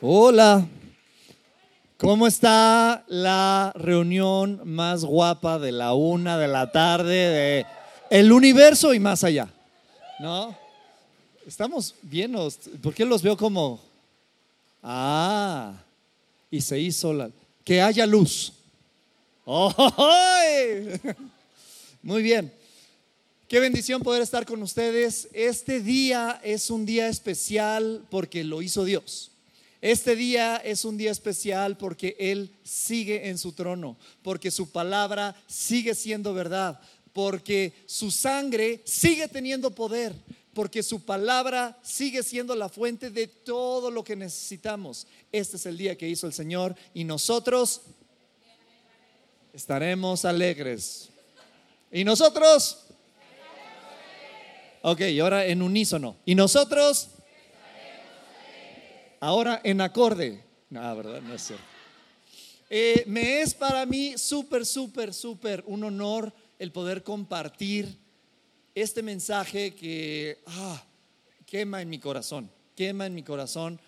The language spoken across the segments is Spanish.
Hola. ¿Cómo está la reunión más guapa de la una de la tarde de el universo y más allá? ¿No? Estamos bien, ¿por qué los veo como Ah, y se hizo la que haya luz. Muy bien. Qué bendición poder estar con ustedes. Este día es un día especial porque lo hizo Dios. Este día es un día especial porque Él sigue en su trono, porque su palabra sigue siendo verdad, porque su sangre sigue teniendo poder, porque su palabra sigue siendo la fuente de todo lo que necesitamos. Este es el día que hizo el Señor y nosotros estaremos alegres. ¿Y nosotros? Ok, y ahora en unísono. ¿Y nosotros? Ahora en acorde. No, ¿verdad? No es cierto. Eh, me es para mí súper, súper, súper un honor el poder compartir este mensaje que ah, quema en mi corazón, quema en mi corazón.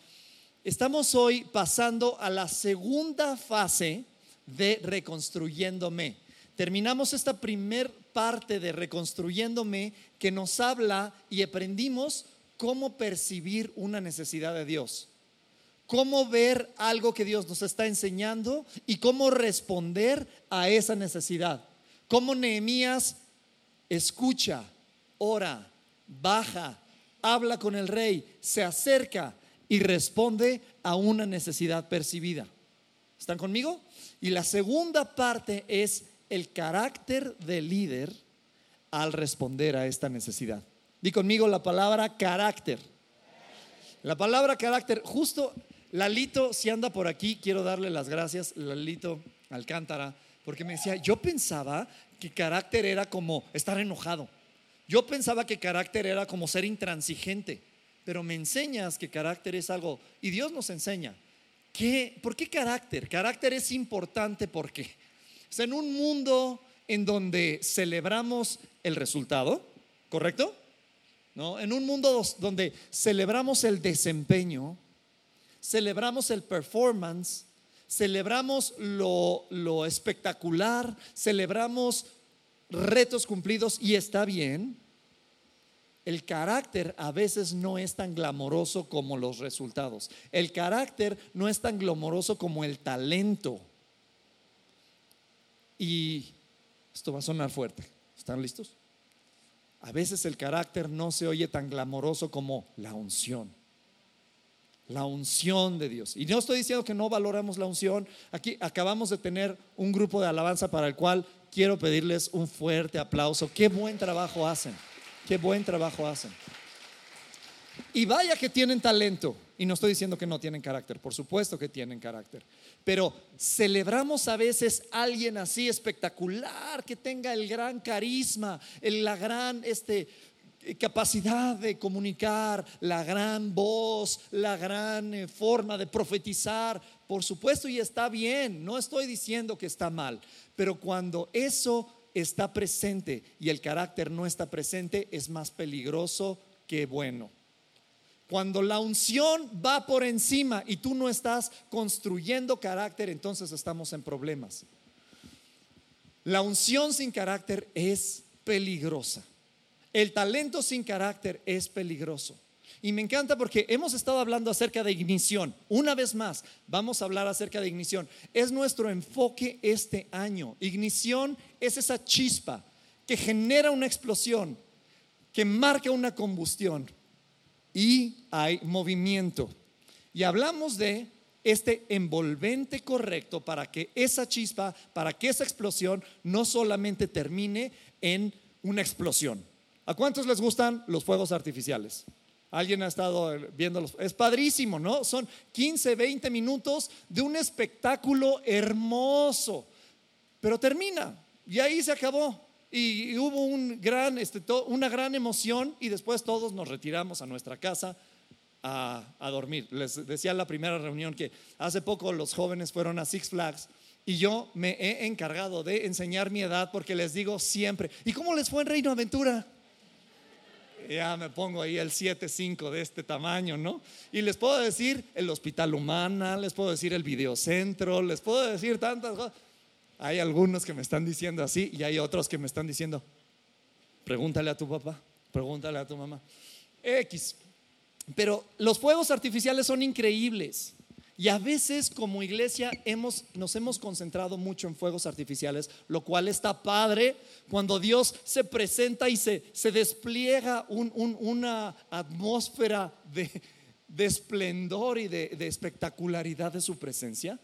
Estamos hoy pasando a la segunda fase de reconstruyéndome. Terminamos esta primer parte de reconstruyéndome que nos habla y aprendimos cómo percibir una necesidad de Dios cómo ver algo que Dios nos está enseñando y cómo responder a esa necesidad. Cómo Nehemías escucha, ora, baja, habla con el rey, se acerca y responde a una necesidad percibida. ¿Están conmigo? Y la segunda parte es el carácter del líder al responder a esta necesidad. Di conmigo la palabra carácter. La palabra carácter, justo Lalito, si anda por aquí, quiero darle las gracias, Lalito Alcántara, porque me decía, yo pensaba que carácter era como estar enojado. Yo pensaba que carácter era como ser intransigente, pero me enseñas que carácter es algo, y Dios nos enseña. ¿Qué, ¿Por qué carácter? Carácter es importante porque o en un mundo en donde celebramos el resultado, ¿correcto? ¿No? En un mundo donde celebramos el desempeño, celebramos el performance, celebramos lo, espectacular, celebramos retos cumplidos y está bien. El carácter a veces no es tan glamoroso como los resultados. El carácter no es tan glamoroso como el talento. Y esto va a sonar fuerte. ¿Están listos? A veces el carácter no se oye tan glamoroso como la unción la unción de Dios. Y no estoy diciendo que no valoramos la unción. Aquí acabamos de tener un grupo de alabanza para el cual quiero pedirles un fuerte aplauso. Qué buen trabajo hacen. Qué buen trabajo hacen. Y vaya que tienen talento. Y no estoy diciendo que no tienen carácter, por supuesto que tienen carácter. Pero celebramos a veces a alguien así espectacular, que tenga el gran carisma, la gran este, capacidad de comunicar, la gran voz, la gran eh, forma de profetizar, por supuesto, y está bien, no estoy diciendo que está mal, pero cuando eso está presente y el carácter no está presente, es más peligroso que bueno. Cuando la unción va por encima y tú no estás construyendo carácter, entonces estamos en problemas. La unción sin carácter es peligrosa. El talento sin carácter es peligroso. Y me encanta porque hemos estado hablando acerca de ignición. Una vez más, vamos a hablar acerca de ignición. Es nuestro enfoque este año. Ignición es esa chispa que genera una explosión, que marca una combustión y hay movimiento. Y hablamos de este envolvente correcto para que esa chispa, para que esa explosión no solamente termine en una explosión, ¿A cuántos les gustan los fuegos artificiales? Alguien ha estado viéndolos. Es padrísimo, ¿no? Son 15, 20 minutos de un espectáculo hermoso. Pero termina y ahí se acabó. Y, hubo este, una gran emoción y después todos nos retiramos a nuestra casa a, a, dormir. Les decía en la primera reunión que hace poco los jóvenes fueron a Six Flags y yo me he encargado de enseñar mi edad porque les digo siempre, ¿y cómo les fue en Reino Aventura? Ya me pongo ahí el 7.5 de este tamaño, ¿no? Y les puedo decir el Hospital Humana, les puedo decir el Videocentro, les puedo decir tantas cosas. Hay algunos que me están diciendo así y hay otros que me están diciendo, pregúntale a tu papá, pregúntale a tu mamá. X. Pero los fuegos artificiales son increíbles. Y a veces como iglesia hemos, nos hemos concentrado mucho en fuegos artificiales, lo cual está padre cuando Dios se presenta y se, se despliega una atmósfera de, esplendor y de, de espectacularidad de su presencia.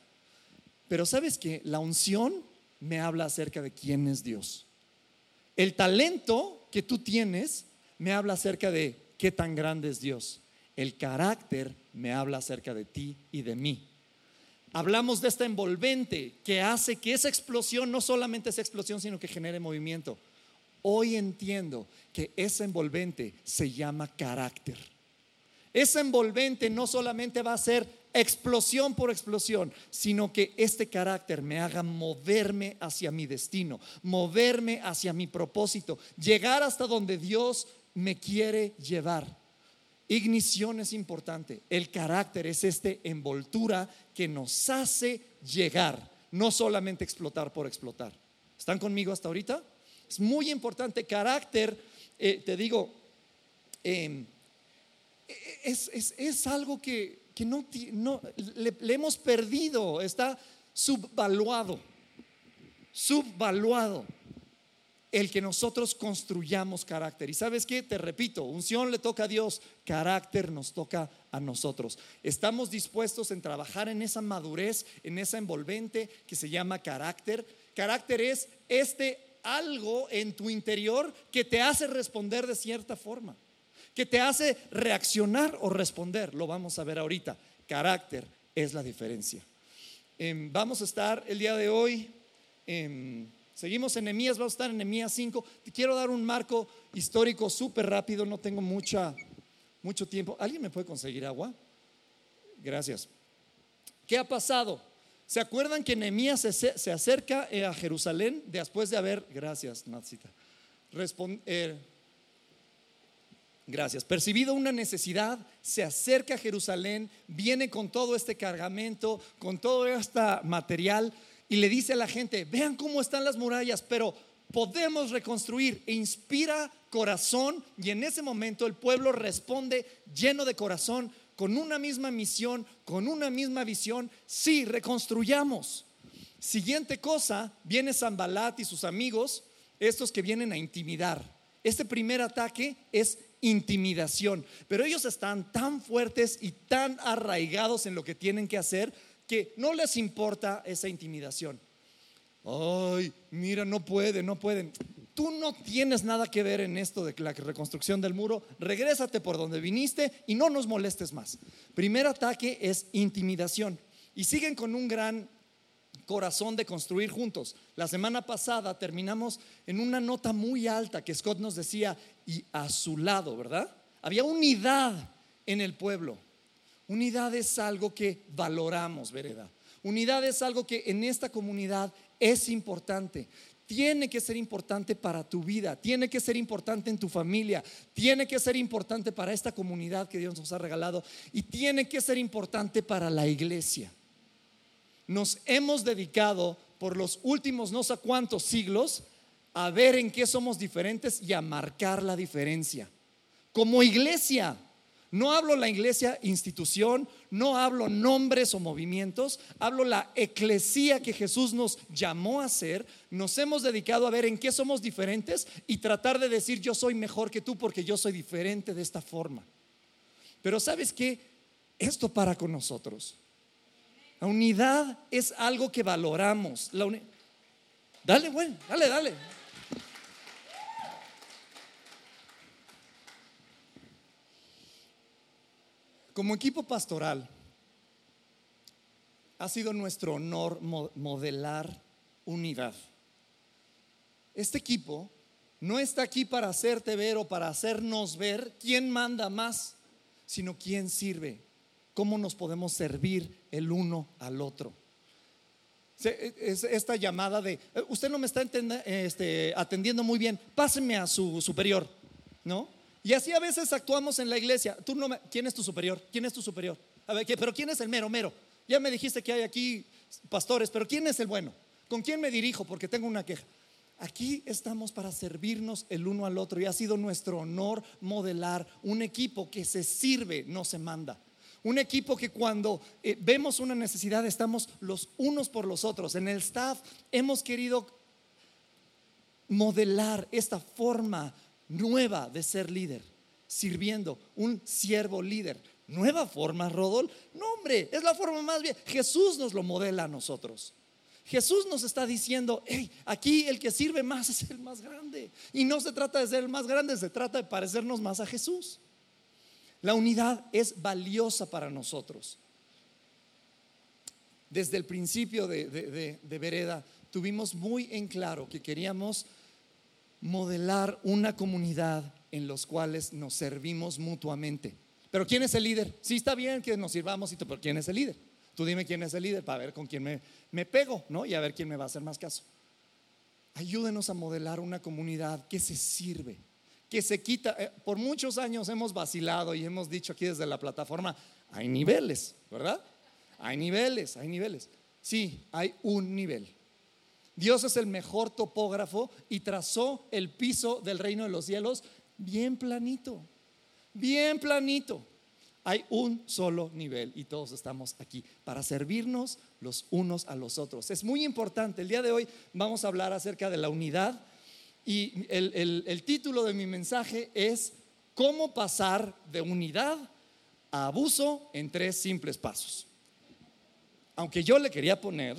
Pero sabes que la unción me habla acerca de quién es Dios. El talento que tú tienes me habla acerca de qué tan grande es Dios. El carácter me habla acerca de ti y de mí. Hablamos de esta envolvente que hace que esa explosión no solamente sea explosión, sino que genere movimiento. Hoy entiendo que esa envolvente se llama carácter. Esa envolvente no solamente va a ser explosión por explosión, sino que este carácter me haga moverme hacia mi destino, moverme hacia mi propósito, llegar hasta donde Dios me quiere llevar. Ignición es importante. El carácter es este envoltura que nos hace llegar, no solamente explotar por explotar. ¿Están conmigo hasta ahorita? Es muy importante. Carácter, eh, te digo, em, es, algo que, no, le hemos perdido, está subvaluado, subvaluado el que nosotros construyamos carácter. Y sabes qué, te repito, unción le toca a Dios, carácter nos toca a nosotros. Estamos dispuestos en trabajar en esa madurez, en esa envolvente que se llama carácter. Carácter es este algo en tu interior que te hace responder de cierta forma, que te hace reaccionar o responder. Lo vamos a ver ahorita. Carácter es la diferencia. Em, vamos a estar el día de hoy. en Seguimos en Nehemías, vamos a estar en Nehemías 5. Te quiero dar un marco histórico súper rápido, no tengo mucha, mucho tiempo. ¿Alguien me puede conseguir agua? Gracias. ¿Qué ha pasado? ¿Se acuerdan que Nehemías se, acerca eh, a Jerusalén después de haber, gracias, Natsita, eh, gracias, percibido una necesidad, se acerca a Jerusalén, viene con todo este cargamento, con todo este material y le dice a la gente, vean cómo están las murallas, pero podemos reconstruir e inspira corazón y en ese momento el pueblo responde lleno de corazón, con una misma misión, con una misma visión, sí, reconstruyamos. Siguiente cosa, viene Zambalat y sus amigos, estos que vienen a intimidar. Este primer ataque es intimidación, pero ellos están tan fuertes y tan arraigados en lo que tienen que hacer que no les importa esa intimidación. Ay, mira, no pueden, no pueden. Tú no tienes nada que ver en esto de la reconstrucción del muro. Regrésate por donde viniste y no nos molestes más. Primer ataque es intimidación. Y siguen con un gran corazón de construir juntos. La semana pasada terminamos en una nota muy alta que Scott nos decía, y a su lado, ¿verdad? Había unidad en el pueblo. Unidad es algo que valoramos, vereda. Unidad es algo que en esta comunidad es importante. Tiene que ser importante para tu vida, tiene que ser importante en tu familia, tiene que ser importante para esta comunidad que Dios nos ha regalado y tiene que ser importante para la iglesia. Nos hemos dedicado por los últimos no sé cuántos siglos a ver en qué somos diferentes y a marcar la diferencia. Como iglesia, no hablo la iglesia institución, no hablo nombres o movimientos, hablo la eclesía que Jesús nos llamó a ser. Nos hemos dedicado a ver en qué somos diferentes y tratar de decir yo soy mejor que tú porque yo soy diferente de esta forma. Pero sabes qué? Esto para con nosotros. La unidad es algo que valoramos. dale, bueno, dale, dale. Como equipo pastoral, ha sido nuestro honor modelar unidad. Este equipo no está aquí para hacerte ver o para hacernos ver quién manda más, sino quién sirve, cómo nos podemos servir el uno al otro. Es esta llamada de, eh, usted no me está este, atendiendo muy bien, páseme a su superior, ¿no? Y así a veces actuamos en la iglesia. Tú no ¿Quién es tu superior? ¿Quién es tu superior? A ver, pero ¿quién es el mero, mero? Ya me dijiste que hay aquí pastores, pero ¿quién es el bueno? ¿Con quién me dirijo? Porque tengo una queja. Aquí estamos para servirnos el uno al otro y ha sido nuestro honor modelar un equipo que se sirve, no se manda. Un equipo que cuando eh, vemos una necesidad estamos los unos por los otros. En el staff hemos querido modelar esta forma nueva de ser líder, sirviendo, un siervo líder. Nueva forma, Rodol. No, hombre, es la forma más bien. Jesús nos lo modela a nosotros. Jesús nos está diciendo, hey, aquí el que sirve más es el más grande. Y no se trata de ser el más grande, se trata de parecernos más a Jesús. La unidad es valiosa para nosotros. Desde el principio de, de, Vereda tuvimos muy en claro que queríamos modelar una comunidad en los cuales nos servimos mutuamente. Pero ¿quién es el líder? Sí está bien que nos sirvamos, pero ¿quién es el líder? Tú dime quién es el líder para ver con quién me, me pego, ¿no? Y a ver quién me va a hacer más caso. Ayúdenos a modelar una comunidad que se sirve, que se quita. Eh, por muchos años hemos vacilado y hemos dicho aquí desde la plataforma, hay niveles, ¿verdad? Hay niveles, hay niveles. Sí, hay un nivel. Dios es el mejor topógrafo y trazó el piso del reino de los cielos bien planito, bien planito. Hay un solo nivel y todos estamos aquí para servirnos los unos a los otros. Es muy importante. El día de hoy vamos a hablar acerca de la unidad y el, título de mi mensaje es ¿Cómo pasar de unidad a abuso en tres simples pasos? Aunque yo le quería poner,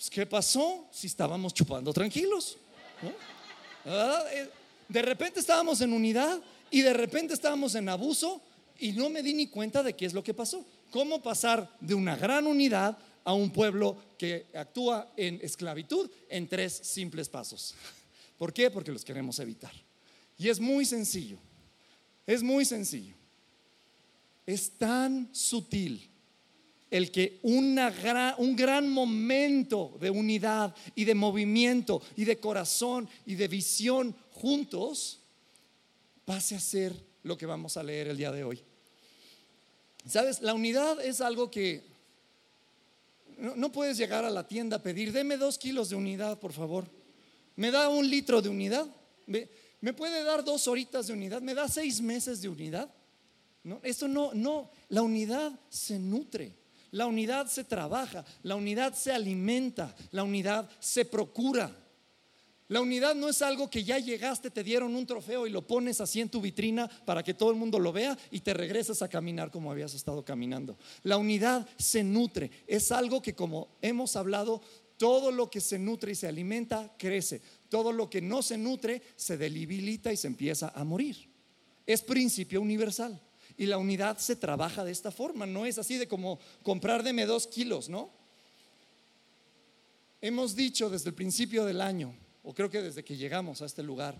pues, ¿qué pasó si estábamos chupando tranquilos? Eh, de repente estábamos en unidad y de repente estábamos en abuso y no me di ni cuenta de qué es lo que pasó. ¿Cómo pasar de una gran unidad a un pueblo que actúa en esclavitud en tres simples pasos? ¿Por qué? Porque los queremos evitar. Y es muy sencillo. Es muy sencillo. Es tan sutil el que un gran momento de unidad y de movimiento y de corazón y de visión juntos pase a ser lo que vamos a leer el día de hoy. Sabes, la unidad es algo que no, puedes llegar a la tienda a pedir, deme dos kilos de unidad, por favor. ¿Me da un litro de unidad? ¿Me, puede dar dos horitas de unidad? ¿Me da seis meses de unidad? No, eso no, no, la unidad se nutre. La unidad se trabaja, la unidad se alimenta, la unidad se procura. La unidad no es algo que ya llegaste, te dieron un trofeo y lo pones así en tu vitrina para que todo el mundo lo vea y te regresas a caminar como habías estado caminando. La unidad se nutre, es algo que como hemos hablado, todo lo que se nutre y se alimenta crece, todo lo que no se nutre se debilita y se empieza a morir. Es principio universal. Y la unidad se trabaja de esta forma, no es así de como comprar deme dos kilos, ¿no? Hemos dicho desde el principio del año, o creo que desde que llegamos a este lugar,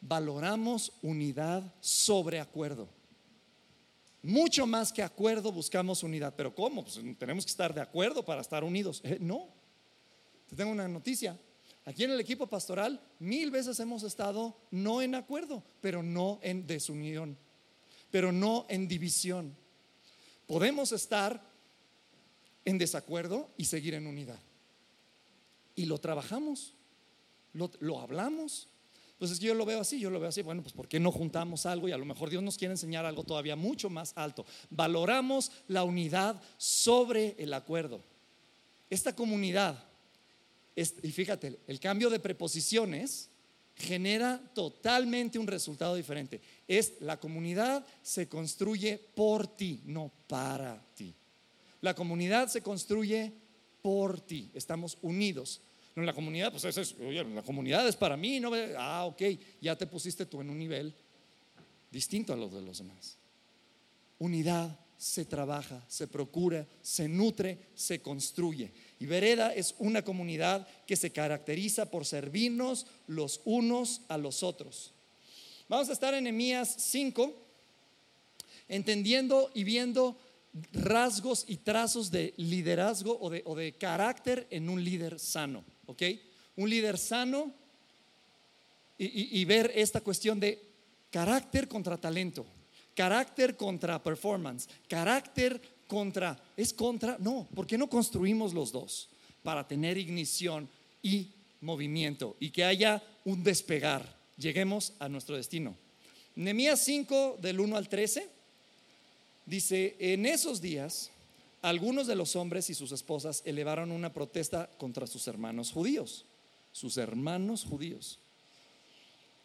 valoramos unidad sobre acuerdo. Mucho más que acuerdo buscamos unidad. Pero ¿cómo? Pues tenemos que estar de acuerdo para estar unidos. Eh, no. Te tengo una noticia. Aquí en el equipo pastoral mil veces hemos estado no en acuerdo, pero no en desunión, pero no en división. Podemos estar en desacuerdo y seguir en unidad. Y lo trabajamos lo, hablamos. Pues es que yo lo veo así, yo lo veo así, bueno, pues ¿por qué no juntamos algo? Y a lo mejor Dios nos quiere enseñar algo todavía mucho más alto. Valoramos la unidad sobre el acuerdo. Esta comunidad, y fíjate, el cambio de preposiciones genera totalmente un resultado diferente. Es la comunidad se construye por ti, no para ti. La comunidad se construye por ti. Estamos unidos. No, en la comunidad, pues eso es, oye, la comunidad es para mí, no ah, ok, ya te pusiste tú en un nivel distinto a los de los demás. Unidad se trabaja, se procura, se nutre, se construye. Y Vereda es una comunidad que se caracteriza por servirnos los unos a los otros. Vamos a estar en Emías 5, entendiendo y viendo rasgos y trazos de liderazgo o de, o de carácter en un líder sano. ¿ok? Un líder sano y, ver esta cuestión de carácter contra talento, carácter contra performance, carácter contra, ¿es contra? No, ¿por qué no construimos los dos? Para tener ignición y movimiento y que haya un despegar, lleguemos a nuestro destino. Nehemías 5 del 1 al 13 dice, en esos días algunos de los hombres y sus esposas elevaron una protesta contra sus hermanos judíos, sus hermanos judíos.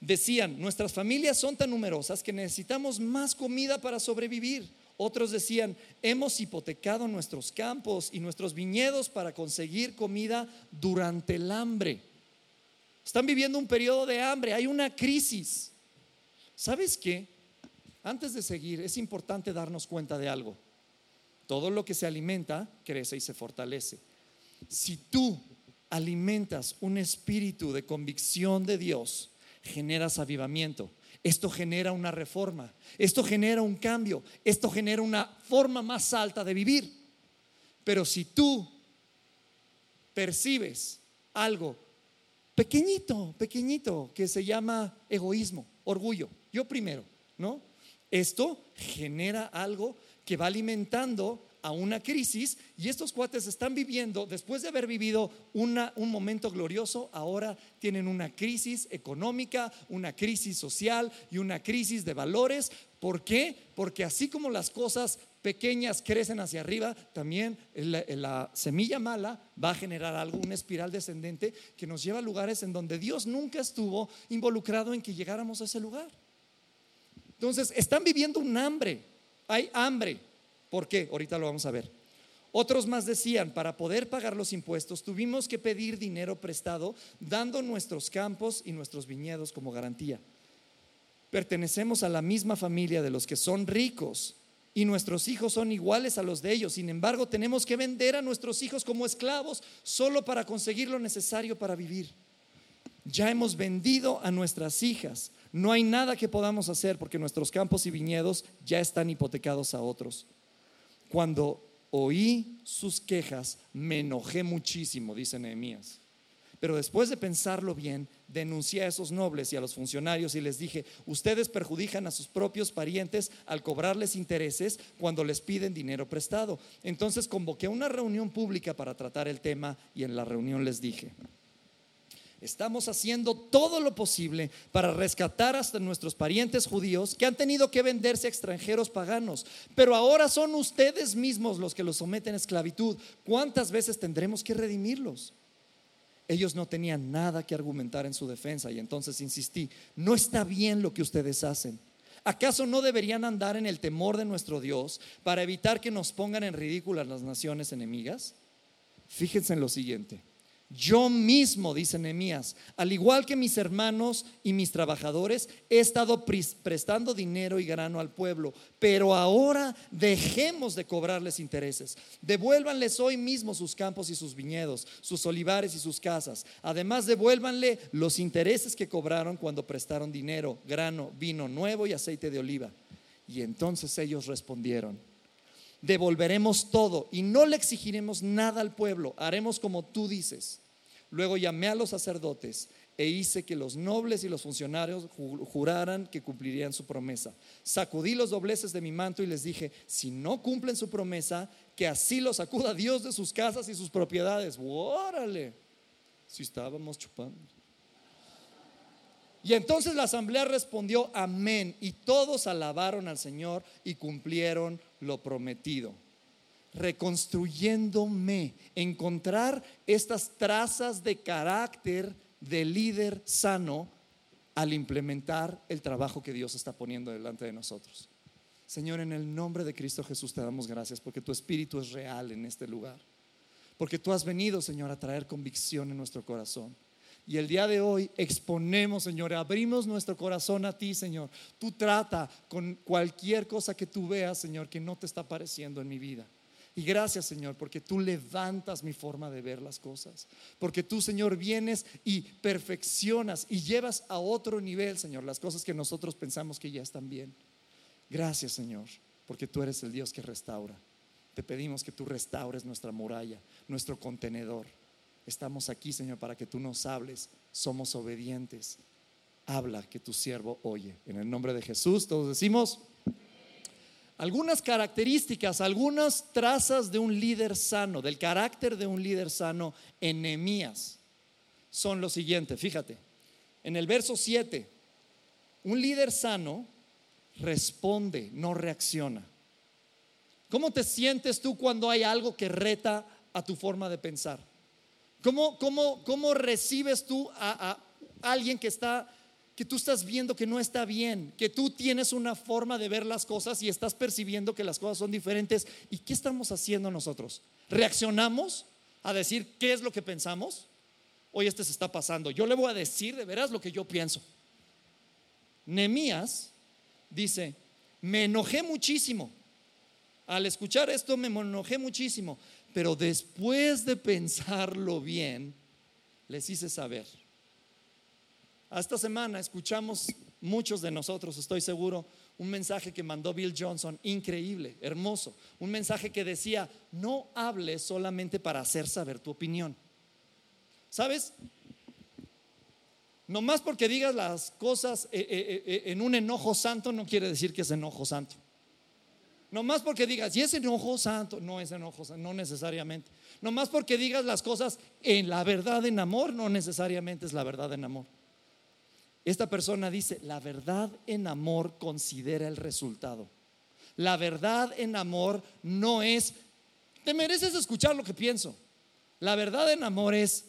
Decían, nuestras familias son tan numerosas que necesitamos más comida para sobrevivir. Otros decían, hemos hipotecado nuestros campos y nuestros viñedos para conseguir comida durante el hambre. Están viviendo un periodo de hambre, hay una crisis. ¿Sabes qué? Antes de seguir, es importante darnos cuenta de algo. Todo lo que se alimenta crece y se fortalece. Si tú alimentas un espíritu de convicción de Dios, generas avivamiento. Esto genera una reforma, esto genera un cambio, esto genera una forma más alta de vivir. Pero si tú percibes algo pequeñito, pequeñito, que se llama egoísmo, orgullo, yo primero, ¿no? Esto genera algo que va alimentando a una crisis y estos cuates están viviendo, después de haber vivido una, un momento glorioso, ahora tienen una crisis económica, una crisis social y una crisis de valores. ¿Por qué? Porque así como las cosas pequeñas crecen hacia arriba, también la, la, semilla mala va a generar algo, una espiral descendente que nos lleva a lugares en donde Dios nunca estuvo involucrado en que llegáramos a ese lugar. Entonces, están viviendo un hambre, hay hambre. ¿Por qué? Ahorita lo vamos a ver. Otros más decían, para poder pagar los impuestos tuvimos que pedir dinero prestado, dando nuestros campos y nuestros viñedos como garantía. Pertenecemos a la misma familia de los que son ricos y nuestros hijos son iguales a los de ellos. Sin embargo, tenemos que vender a nuestros hijos como esclavos solo para conseguir lo necesario para vivir. Ya hemos vendido a nuestras hijas. No hay nada que podamos hacer porque nuestros campos y viñedos ya están hipotecados a otros. Cuando oí sus quejas, me enojé muchísimo, dice Nehemías. Pero después de pensarlo bien, denuncié a esos nobles y a los funcionarios y les dije, ustedes perjudican a sus propios parientes al cobrarles intereses cuando les piden dinero prestado. Entonces convoqué una reunión pública para tratar el tema y en la reunión les dije, Estamos haciendo todo lo posible para rescatar hasta nuestros parientes judíos que han tenido que venderse a extranjeros paganos. Pero ahora son ustedes mismos los que los someten a esclavitud. ¿Cuántas veces tendremos que redimirlos? Ellos no tenían nada que argumentar en su defensa y entonces insistí, no está bien lo que ustedes hacen. ¿Acaso no deberían andar en el temor de nuestro Dios para evitar que nos pongan en ridículo las naciones enemigas? Fíjense en lo siguiente. Yo mismo, dice Nehemías, al igual que mis hermanos y mis trabajadores, he estado prestando dinero y grano al pueblo, pero ahora dejemos de cobrarles intereses. Devuélvanles hoy mismo sus campos y sus viñedos, sus olivares y sus casas. Además, devuélvanle los intereses que cobraron cuando prestaron dinero, grano, vino nuevo y aceite de oliva. Y entonces ellos respondieron devolveremos todo y no le exigiremos nada al pueblo, haremos como tú dices. Luego llamé a los sacerdotes e hice que los nobles y los funcionarios juraran que cumplirían su promesa. Sacudí los dobleces de mi manto y les dije, si no cumplen su promesa, que así los sacuda Dios de sus casas y sus propiedades. ¡Órale! Si estábamos chupando. Y entonces la asamblea respondió, amén. Y todos alabaron al Señor y cumplieron lo prometido. Reconstruyéndome, encontrar estas trazas de carácter de líder sano al implementar el trabajo que Dios está poniendo delante de nosotros. Señor, en el nombre de Cristo Jesús te damos gracias porque tu espíritu es real en este lugar. Porque tú has venido, Señor, a traer convicción en nuestro corazón. Y el día de hoy exponemos, Señor, abrimos nuestro corazón a ti, Señor. Tú trata con cualquier cosa que tú veas, Señor, que no te está apareciendo en mi vida. Y gracias, Señor, porque tú levantas mi forma de ver las cosas. Porque tú, Señor, vienes y perfeccionas y llevas a otro nivel, Señor, las cosas que nosotros pensamos que ya están bien. Gracias, Señor, porque tú eres el Dios que restaura. Te pedimos que tú restaures nuestra muralla, nuestro contenedor. Estamos aquí, Señor, para que tú nos hables. Somos obedientes. habla que tu siervo oye. En el nombre de Jesús, todos decimos algunas características, algunas trazas de un líder sano, del carácter de un líder sano en Nehemías son lo siguiente, fíjate. En el verso 7, un líder sano responde, no reacciona. ¿Cómo te sientes tú cuando hay algo que reta a tu forma de pensar? ¿Cómo, cómo, cómo recibes tú a, alguien que está que tú estás viendo que no está bien, que tú tienes una forma de ver las cosas y estás percibiendo que las cosas son diferentes. ¿Y qué estamos haciendo nosotros? ¿Reaccionamos a decir qué es lo que pensamos? Hoy este se está pasando. Yo le voy a decir de veras lo que yo pienso. Nemías dice, me enojé muchísimo. Al escuchar esto me enojé muchísimo, pero después de pensarlo bien, les hice saber esta semana escuchamos muchos de nosotros, estoy seguro, un mensaje que mandó Bill Johnson, increíble, hermoso. Un mensaje que decía, no hables solamente para hacer saber tu opinión. ¿Sabes? No más porque digas las cosas eh, eh, eh, en un enojo santo no quiere decir que es enojo santo. No más porque digas, y es enojo santo, no es enojo santo, no necesariamente. No más porque digas las cosas en la verdad en amor, no necesariamente es la verdad en amor. Esta persona dice, la verdad en amor considera el resultado. La verdad en amor no es, te mereces escuchar lo que pienso. La verdad en amor es,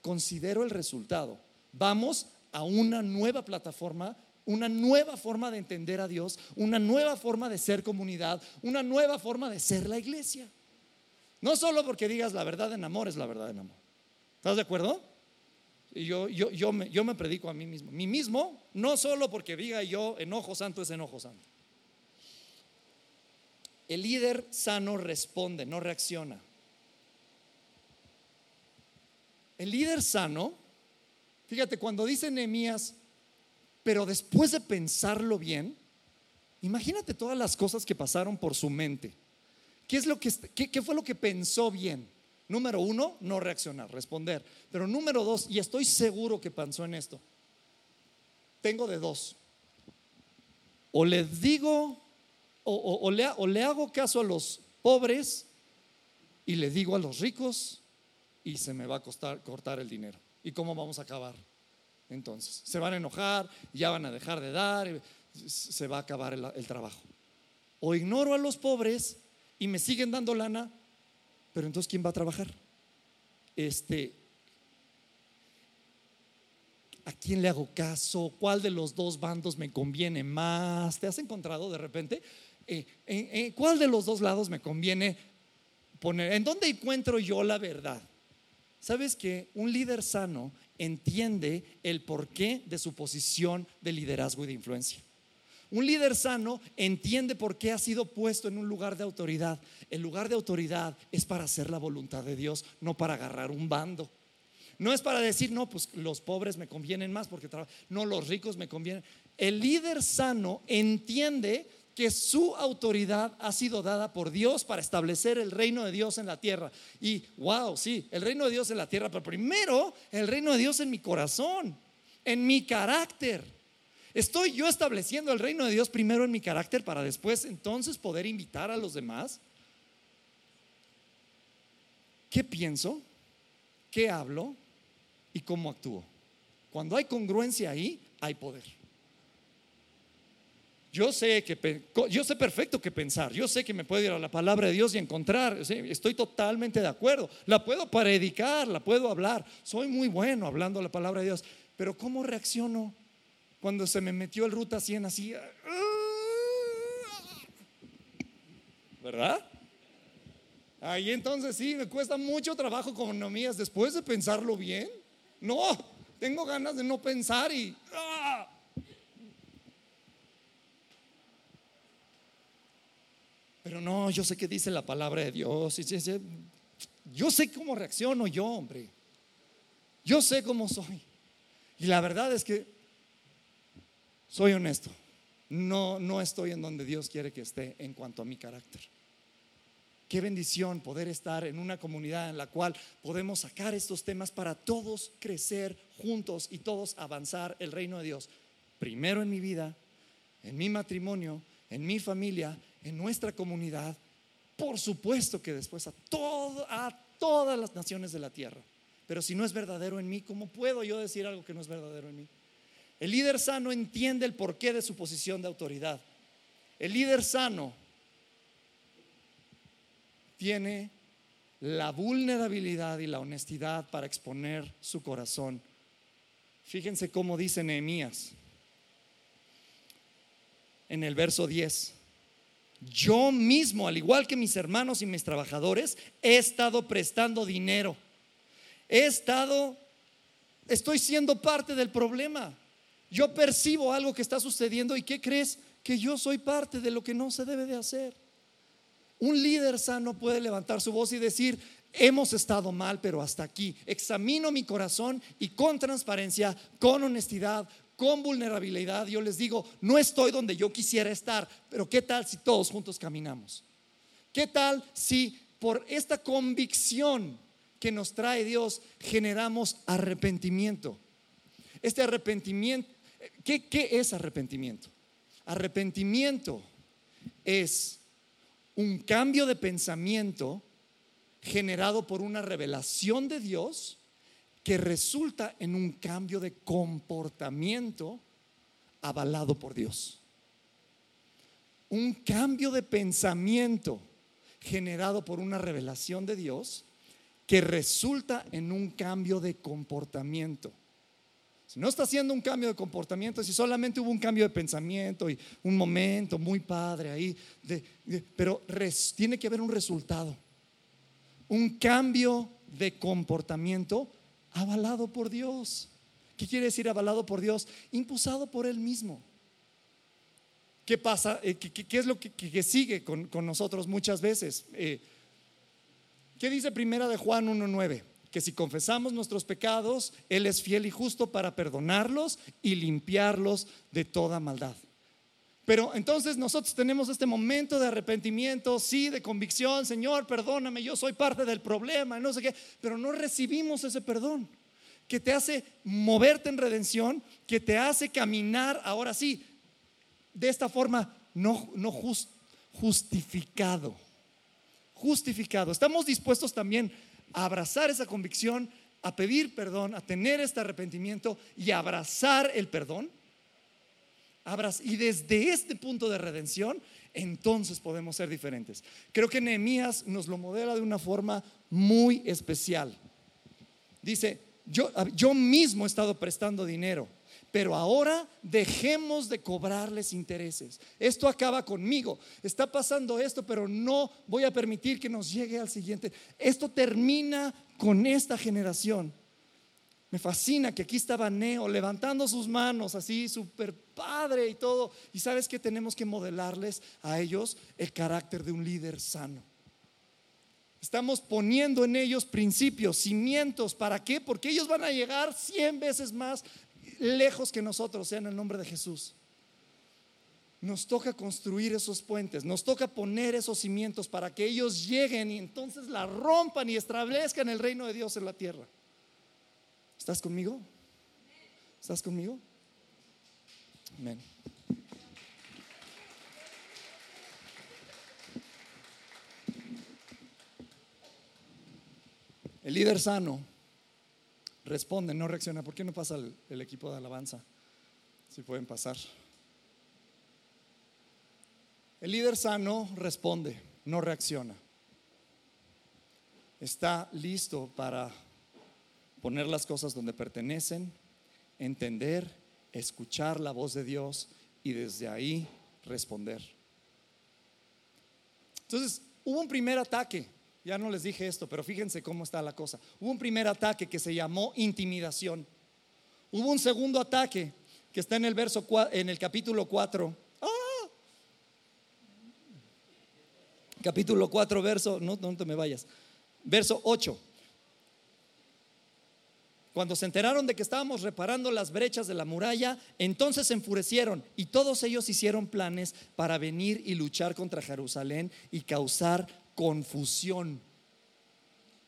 considero el resultado. Vamos a una nueva plataforma, una nueva forma de entender a Dios, una nueva forma de ser comunidad, una nueva forma de ser la iglesia. No solo porque digas la verdad en amor es la verdad en amor. ¿Estás de acuerdo? yo, yo, yo, me, yo me predico a mí mismo. Mí mismo, no solo porque diga yo enojo santo es enojo santo. El líder sano responde, no reacciona. El líder sano, fíjate, cuando dice Nehemías, pero después de pensarlo bien, imagínate todas las cosas que pasaron por su mente. ¿Qué, es lo que, qué fue lo que pensó bien? Número uno, no reaccionar, responder. Pero número dos, y estoy seguro que pensó en esto, tengo de dos. O les digo, o, le, o le hago caso a los pobres y le digo a los ricos y se me va a costar cortar el dinero. ¿Y cómo vamos a acabar? Entonces, se van a enojar, ya van a dejar de dar, se va a acabar el trabajo. O ignoro a los pobres y me siguen dando lana pero entonces, ¿quién va a trabajar? Este, ¿A quién le hago caso? ¿Cuál de los dos bandos me conviene más? ¿Te has encontrado de repente? Eh, ¿en, cuál de los dos lados me conviene poner? ¿En dónde encuentro yo la verdad? ¿Sabes que un líder sano entiende el porqué de su posición de liderazgo y de influencia? Un líder sano entiende por qué ha sido puesto en un lugar de autoridad. El lugar de autoridad es para hacer la voluntad de Dios, no para agarrar un bando. No es para decir, no, pues los pobres me convienen más porque no, los ricos me convienen. El líder sano entiende que su autoridad ha sido dada por Dios para establecer el reino de Dios en la tierra. Y, wow, sí, el reino de Dios en la tierra, pero primero el reino de Dios en mi corazón, en mi carácter. Estoy yo estableciendo el reino de Dios primero en mi carácter para después entonces poder invitar a los demás. ¿Qué pienso? ¿Qué hablo? ¿Y cómo actúo? Cuando hay congruencia ahí, hay poder. Yo sé que yo sé perfecto qué pensar. Yo sé que me puedo ir a la palabra de Dios y encontrar. Estoy totalmente de acuerdo. La puedo predicar, la puedo hablar. Soy muy bueno hablando la palabra de Dios. Pero ¿cómo reacciono cuando se me metió el ruta 100 así. ¿Verdad? Ahí entonces sí, me cuesta mucho trabajo con economías después de pensarlo bien. No, tengo ganas de no pensar y... ¡ah! Pero yo sé que dice la palabra de Dios. Yo sé cómo reacciono yo, hombre. Yo sé cómo soy. Y la verdad es que soy honesto, no, no estoy en donde Dios quiere que esté en cuanto a mi carácter. Qué bendición poder estar en una comunidad en la cual podemos sacar estos temas para todos crecer juntos y todos avanzar el reino de Dios. Primero en mi vida, en mi matrimonio, en mi familia, en nuestra comunidad, por supuesto que después a, todas las naciones de la tierra. Pero si no es verdadero en mí, ¿cómo puedo yo decir algo que no es verdadero en mí? El líder sano entiende el porqué de su posición de autoridad. El líder sano tiene la vulnerabilidad y la honestidad para exponer su corazón. Fíjense cómo dice Nehemías en el verso 10. Yo mismo, al igual que mis hermanos y mis trabajadores, he estado prestando dinero. He estado, estoy siendo parte del problema. Yo percibo algo que está sucediendo y ¿qué crees? Que yo soy parte de lo que no se debe de hacer. Un líder sano puede levantar su voz y decir, hemos estado mal, pero hasta aquí. Examino mi corazón y con transparencia, con honestidad, con vulnerabilidad, yo les digo, no estoy donde yo quisiera estar, pero ¿qué tal si todos juntos caminamos? ¿Qué tal si por esta convicción que nos trae Dios generamos arrepentimiento? Este arrepentimiento, ¿qué, qué es arrepentimiento? Arrepentimiento es un cambio de pensamiento generado por una revelación de Dios que resulta en un cambio de comportamiento avalado por Dios. Un cambio de pensamiento generado por una revelación de Dios que resulta en un cambio de comportamiento. Si no está haciendo un cambio de comportamiento, si solamente hubo un cambio de pensamiento y un momento muy padre ahí, pero tiene que haber un resultado. Un cambio de comportamiento avalado por Dios. ¿Qué quiere decir avalado por Dios? Impulsado por Él mismo. ¿Qué pasa? Eh, ¿Qué, es lo que, sigue con, nosotros muchas veces? Eh, ¿Qué dice primera de Juan 1.9? que si confesamos nuestros pecados, Él es fiel y justo para perdonarlos y limpiarlos de toda maldad. Pero entonces nosotros tenemos este momento de arrepentimiento, sí, de convicción, Señor, perdóname, yo soy parte del problema, no sé qué, pero no recibimos ese perdón que te hace moverte en redención, que te hace caminar, ahora sí, de esta forma no, no justificado. Justificado. Estamos dispuestos también a abrazar esa convicción, a pedir perdón, a tener este arrepentimiento y abrazar el perdón. Y desde este punto de redención, entonces podemos ser diferentes. Creo que Nehemías nos lo modela de una forma muy especial. Dice, yo, yo mismo he estado prestando dinero pero ahora dejemos de cobrarles intereses. Esto acaba conmigo. Está pasando esto, pero no voy a permitir que nos llegue al siguiente. Esto termina con esta generación. Me fascina que aquí estaba Neo levantando sus manos así, súper padre y todo. Y sabes que tenemos que modelarles a ellos el carácter de un líder sano. Estamos poniendo en ellos principios, cimientos. ¿Para qué? Porque ellos van a llegar cien veces más lejos que nosotros, sea en el nombre de Jesús. Nos toca construir esos puentes, nos toca poner esos cimientos para que ellos lleguen y entonces la rompan y establezcan el reino de Dios en la tierra. ¿Estás conmigo? ¿Estás conmigo? Amén. El líder sano responde, no reacciona. ¿Por qué no pasa el, equipo de alabanza? Si pueden pasar. El líder sano responde, no reacciona. Está listo para poner las cosas donde pertenecen, entender, escuchar la voz de Dios y desde ahí responder. Entonces, hubo un primer ataque ya no les dije esto, pero fíjense cómo está la cosa. Hubo un primer ataque que se llamó intimidación. Hubo un segundo ataque que está en el verso en el capítulo 4. ¡Ah! Capítulo 4, verso, no, no te me vayas. Verso 8. Cuando se enteraron de que estábamos reparando las brechas de la muralla, entonces se enfurecieron y todos ellos hicieron planes para venir y luchar contra Jerusalén y causar confusión.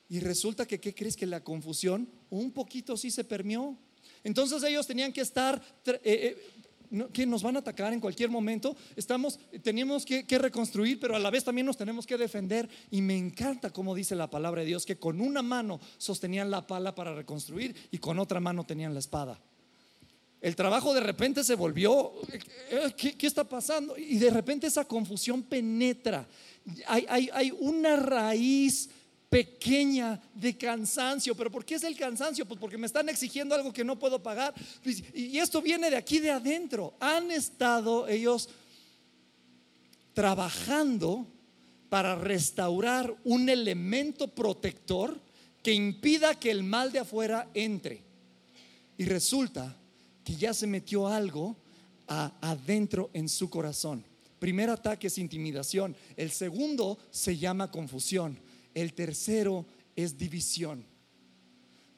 Y resulta que, ¿qué crees que la confusión un poquito sí se permeó? Entonces ellos tenían que estar, eh, eh, que nos van a atacar en cualquier momento. Estamos, teníamos que, reconstruir, pero a la vez también nos tenemos que defender. Y me encanta como dice la palabra de Dios, que con una mano sostenían la pala para reconstruir y con otra mano tenían la espada. El trabajo de repente se volvió, ¿qué, qué está pasando? Y de repente esa confusión penetra. Hay, hay una raíz pequeña de cansancio. ¿Pero por qué es el cansancio? Pues porque me están exigiendo algo que no puedo pagar. Pues, y esto viene de aquí de adentro. Han estado ellos trabajando para restaurar un elemento protector que impida que el mal de afuera entre. Y resulta que ya se metió algo adentro en su corazón. Primer ataque es intimidación. El segundo se llama confusión. El tercero es división.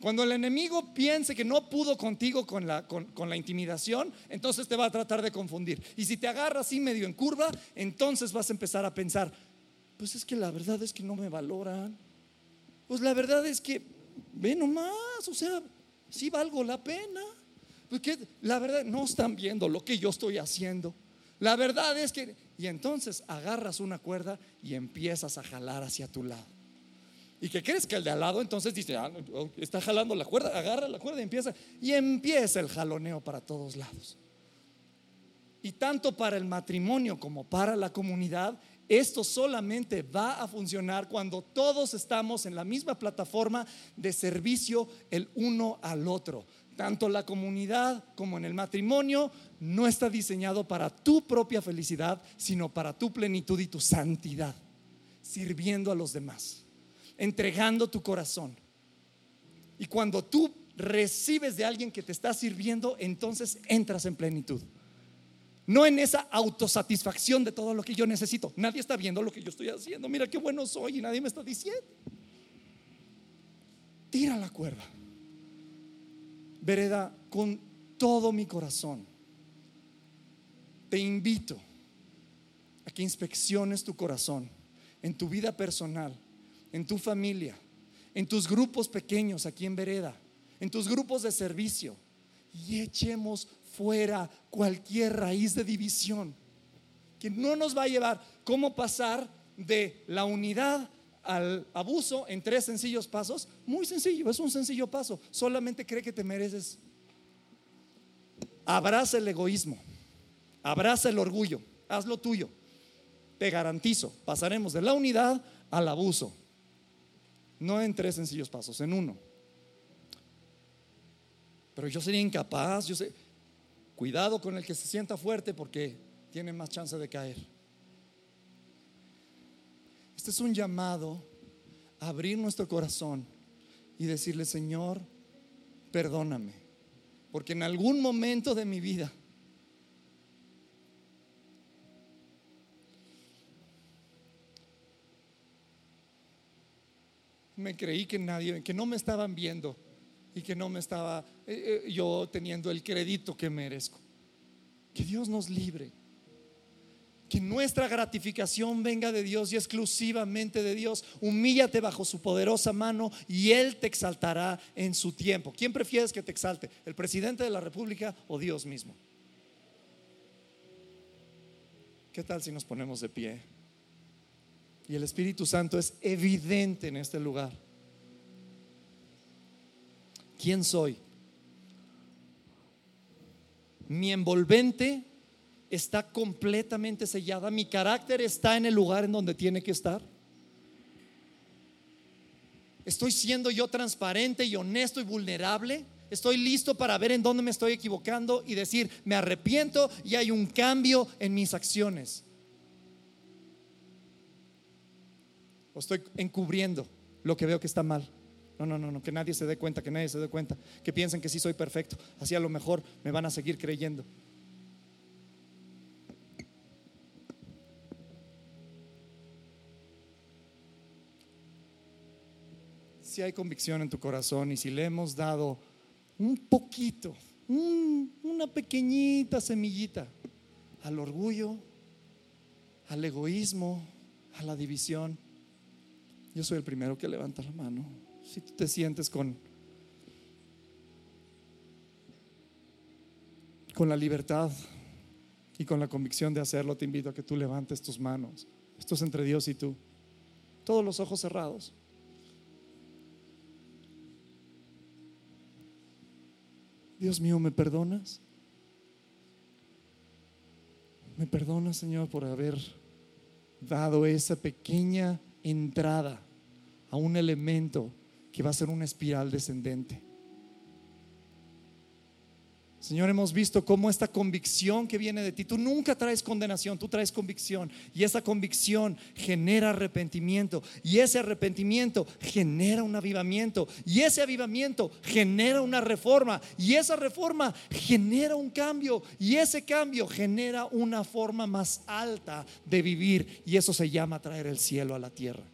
Cuando el enemigo piense que no pudo contigo con la, intimidación, entonces te va a tratar de confundir. Y si te agarra así medio en curva, entonces vas a empezar a pensar, pues es que la verdad es que no me valoran. Pues la verdad es que, ve nomás, o sea, sí valgo la pena. Porque la verdad no están viendo lo que yo estoy haciendo. La verdad es que... Y entonces agarras una cuerda y empiezas a jalar hacia tu lado. ¿Y qué crees? Que el de al lado entonces dice, ah, oh, está jalando la cuerda, agarra la cuerda y empieza. Y empieza el jaloneo para todos lados. Y tanto para el matrimonio como para la comunidad, esto solamente va a funcionar cuando todos estamos en la misma plataforma de servicio el uno al otro. Tanto la comunidad como en el matrimonio no está diseñado para tu propia felicidad, sino para tu plenitud y tu santidad, sirviendo a los demás entregando tu corazón. Y cuando tú recibes de alguien que te está sirviendo, entonces entras en plenitud. No en esa autosatisfacción de todo lo que yo necesito. Nadie está viendo lo que yo estoy haciendo. Mira qué bueno soy y nadie me está diciendo. Tira la cuerda. Vereda, con todo mi corazón, te invito a que inspecciones tu corazón en tu vida personal en tu familia, en tus grupos pequeños aquí en Vereda, en tus grupos de servicio y echemos fuera cualquier raíz de división que no nos va a llevar cómo pasar de la unidad al abuso en tres sencillos pasos. Muy sencillo, es un sencillo paso. Solamente cree que te mereces. Abraza el egoísmo, abraza el orgullo, haz lo tuyo. Te garantizo, pasaremos de la unidad al abuso. No en tres sencillos pasos, en uno. Pero yo sería incapaz, yo sé, cuidado con el que se sienta fuerte porque tiene más chance de caer. Este es un llamado a abrir nuestro corazón y decirle, Señor, perdóname, porque en algún momento de mi vida me creí que nadie, que no me estaban viendo y que no me estaba eh, eh, yo teniendo el crédito que merezco. Que Dios nos libre. Que nuestra gratificación venga de Dios y exclusivamente de Dios. Humíllate bajo su poderosa mano y Él te exaltará en su tiempo. ¿Quién prefieres que te exalte? ¿El presidente de la República o Dios mismo? ¿Qué tal si nos ponemos de pie? Y el Espíritu Santo es evidente en este lugar. ¿Quién soy? Mi envolvente está completamente sellada. Mi carácter está en el lugar en donde tiene que estar. Estoy siendo yo transparente y honesto y vulnerable. Estoy listo para ver en dónde me estoy equivocando y decir, me arrepiento y hay un cambio en mis acciones. O estoy encubriendo lo que veo que está mal. No, no, no, no, que nadie se dé cuenta, que nadie se dé cuenta, que piensen que sí soy perfecto. Así a lo mejor me van a seguir creyendo. Si hay convicción en tu corazón y si le hemos dado un poquito, una pequeñita semillita al orgullo, al egoísmo, a la división, yo soy el primero que levanta la mano. Si tú te sientes con con la libertad y con la convicción de hacerlo, te invito a que tú levantes tus manos. Esto es entre Dios y tú. Todos los ojos cerrados. Dios mío, ¿me perdonas? ¿Me perdonas, Señor, por haber dado esa pequeña entrada a un elemento que va a ser una espiral descendente? Señor, hemos visto cómo esta convicción que viene de ti, tú nunca traes condenación, tú traes convicción. Y esa convicción genera arrepentimiento. Y ese arrepentimiento genera un avivamiento. Y ese avivamiento genera una reforma. Y esa reforma genera un cambio. Y ese cambio genera una forma más alta de vivir. Y eso se llama traer el cielo a la tierra.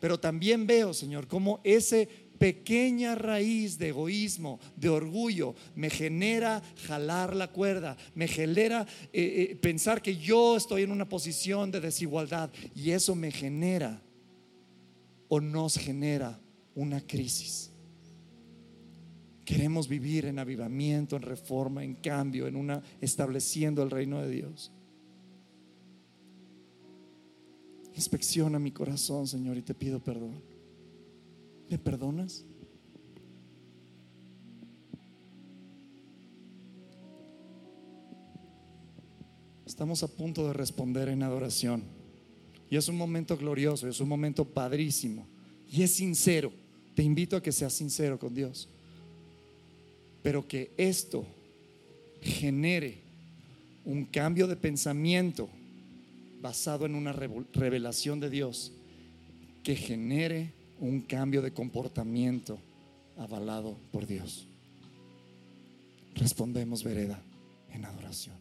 Pero también veo, Señor, cómo ese pequeña raíz de egoísmo, de orgullo, me genera jalar la cuerda, me genera eh, eh, pensar que yo estoy en una posición de desigualdad y eso me genera o nos genera una crisis. Queremos vivir en avivamiento, en reforma, en cambio, en una estableciendo el reino de Dios. Inspecciona mi corazón, Señor, y te pido perdón. ¿Me perdonas? Estamos a punto de responder en adoración. Y es un momento glorioso, es un momento padrísimo. Y es sincero. Te invito a que seas sincero con Dios. Pero que esto genere un cambio de pensamiento basado en una revelación de Dios que genere un cambio de comportamiento avalado por Dios. Respondemos, vereda, en adoración.